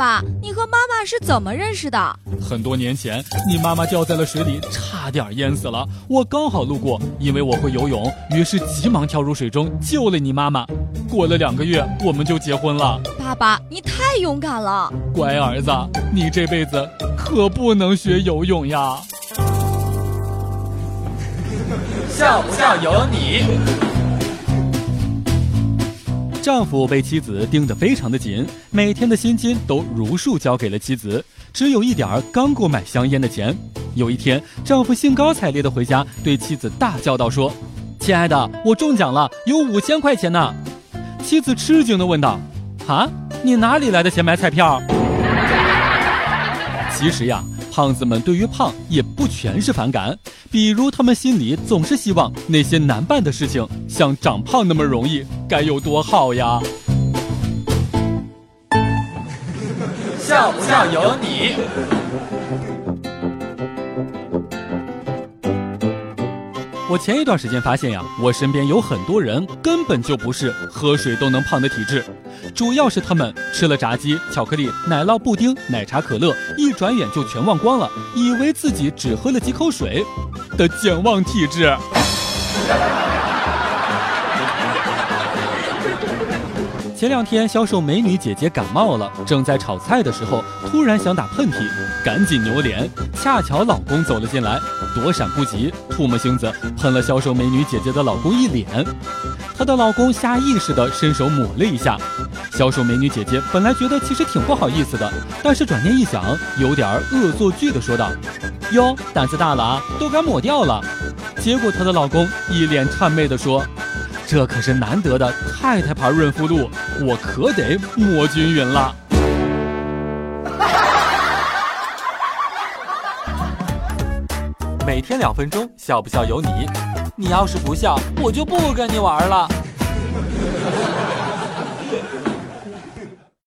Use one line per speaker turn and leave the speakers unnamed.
爸，你和妈妈是怎么认识的？
很多年前，你妈妈掉在了水里，差点淹死了。我刚好路过，因为我会游泳，于是急忙跳入水中救了你妈妈。过了两个月，我们就结婚了。
爸爸，你太勇敢了！
乖儿子，你这辈子可不能学游泳呀！
笑不笑由你。
丈夫被妻子盯得非常的紧，每天的薪金都如数交给了妻子，只有一点儿刚够买香烟的钱。有一天，丈夫兴高采烈的回家，对妻子大叫道：“说，亲爱的，我中奖了，有五千块钱呢！”妻子吃惊的问道：“啊，你哪里来的钱买彩票？”其实呀。胖子们对于胖也不全是反感，比如他们心里总是希望那些难办的事情像长胖那么容易，该有多好呀！
像不像有你。
我前一段时间发现呀，我身边有很多人根本就不是喝水都能胖的体质，主要是他们吃了炸鸡、巧克力、奶酪布丁、奶茶、可乐，一转眼就全忘光了，以为自己只喝了几口水的健忘体质。前两天，销售美女姐姐感冒了，正在炒菜的时候，突然想打喷嚏，赶紧扭脸，恰巧老公走了进来，躲闪不及，唾沫星子喷了销售美女姐姐的老公一脸。她的老公下意识地伸手抹了一下，销售美女姐姐本来觉得其实挺不好意思的，但是转念一想，有点恶作剧地说道：“哟，胆子大了啊，都敢抹掉了。”结果她的老公一脸谄媚地说。这可是难得的太太牌润肤露，我可得抹均匀了。
每天两分钟，笑不笑由你。你要是不笑，我就不跟你玩了。